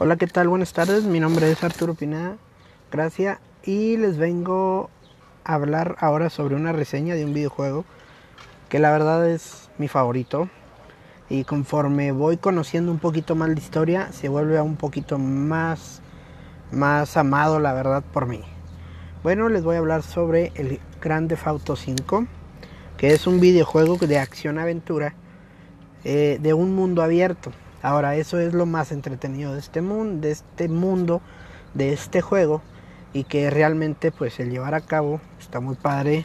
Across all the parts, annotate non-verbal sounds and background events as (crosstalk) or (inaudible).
Hola, ¿qué tal? Buenas tardes. Mi nombre es Arturo Pineda. Gracias. Y les vengo a hablar ahora sobre una reseña de un videojuego que la verdad es mi favorito. Y conforme voy conociendo un poquito más la historia, se vuelve un poquito más, más amado, la verdad, por mí. Bueno, les voy a hablar sobre el Grand Theft Auto 5, que es un videojuego de acción-aventura eh, de un mundo abierto. Ahora, eso es lo más entretenido de este mundo, de este mundo, de este juego y que realmente pues el llevar a cabo está muy padre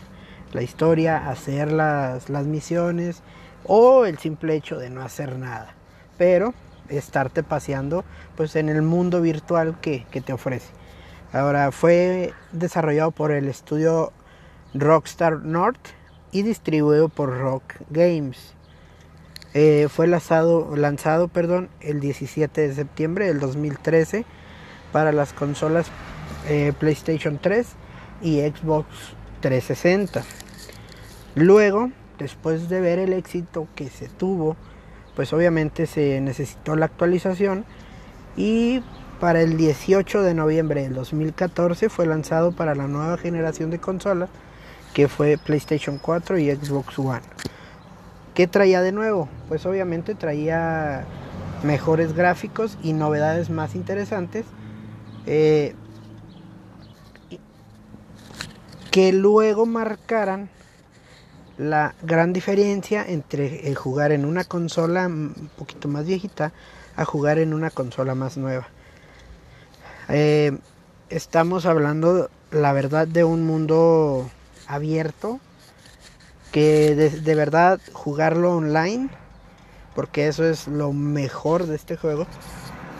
la historia, hacer las, las misiones o el simple hecho de no hacer nada, pero estarte paseando pues en el mundo virtual que, que te ofrece. Ahora fue desarrollado por el estudio Rockstar North y distribuido por Rock Games. Eh, fue lanzado, lanzado perdón, el 17 de septiembre del 2013 para las consolas eh, PlayStation 3 y Xbox 360. Luego, después de ver el éxito que se tuvo, pues obviamente se necesitó la actualización y para el 18 de noviembre del 2014 fue lanzado para la nueva generación de consolas que fue PlayStation 4 y Xbox One. ¿Qué traía de nuevo? Pues obviamente traía mejores gráficos y novedades más interesantes. Eh, que luego marcaran la gran diferencia entre jugar en una consola un poquito más viejita a jugar en una consola más nueva. Eh, estamos hablando, la verdad, de un mundo abierto que de, verdad jugarlo online, porque eso es lo mejor de este juego,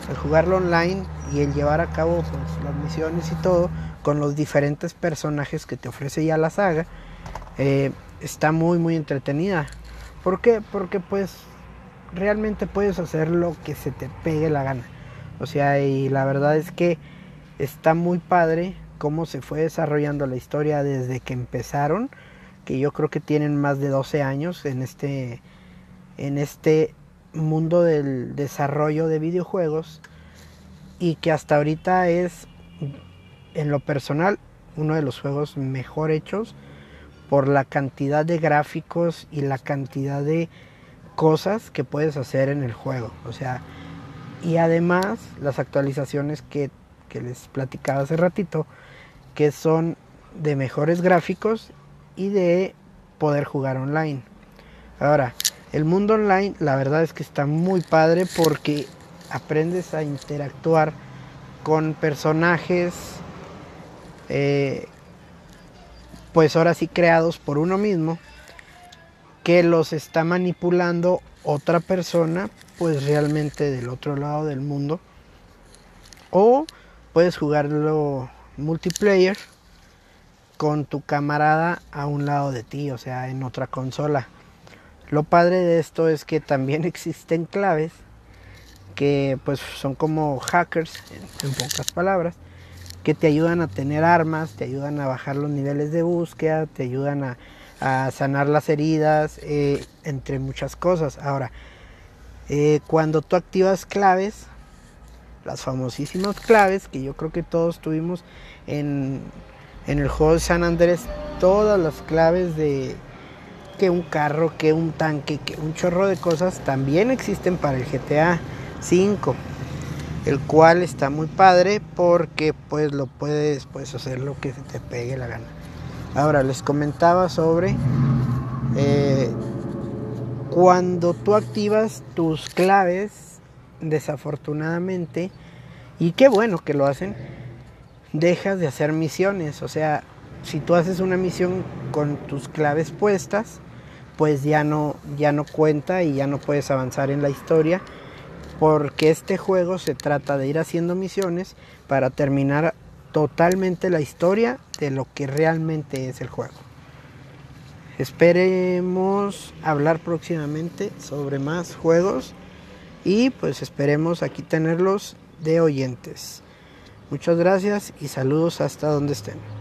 el jugarlo online y el llevar a cabo pues, las misiones y todo con los diferentes personajes que te ofrece ya la saga, eh, está muy muy entretenida. ¿Por qué? Porque pues realmente puedes hacer lo que se te pegue la gana. O sea, y la verdad es que está muy padre cómo se fue desarrollando la historia desde que empezaron que yo creo que tienen más de 12 años en este, en este mundo del desarrollo de videojuegos y que hasta ahorita es, en lo personal, uno de los juegos mejor hechos por la cantidad de gráficos y la cantidad de cosas que puedes hacer en el juego. O sea, y además las actualizaciones que, que les platicaba hace ratito, que son de mejores gráficos y de poder jugar online. Ahora, el mundo online la verdad es que está muy padre porque aprendes a interactuar con personajes eh, pues ahora sí creados por uno mismo que los está manipulando otra persona pues realmente del otro lado del mundo o puedes jugarlo multiplayer con tu camarada a un lado de ti, o sea, en otra consola. Lo padre de esto es que también (laughs) existen claves que pues son como hackers, en, pocas palabras, que te ayudan a tener armas, te ayudan a bajar los niveles de búsqueda, te ayudan a, sanar las heridas, eh, entre muchas cosas. Ahora, eh, cuando tú activas claves, las famosísimas claves que yo creo que todos tuvimos en en el de San Andrés todas las claves de que un carro, que un tanque, que un chorro de cosas también existen para el GTA 5, el cual está muy padre porque pues lo puedes pues, hacer lo que se te pegue la gana. Ahora les comentaba sobre eh, cuando tú activas tus claves, desafortunadamente, y qué bueno que lo hacen, dejas de hacer misiones. O sea, si tú haces una misión con tus claves puestas, pues ya no, ya no cuenta y ya no puedes avanzar en la historia. Porque este juego se trata de ir haciendo misiones para terminar totalmente la historia de lo que realmente es el juego. Esperemos hablar próximamente sobre más juegos y pues esperemos aquí tenerlos de oyentes. Muchas gracias y saludos hasta donde estén.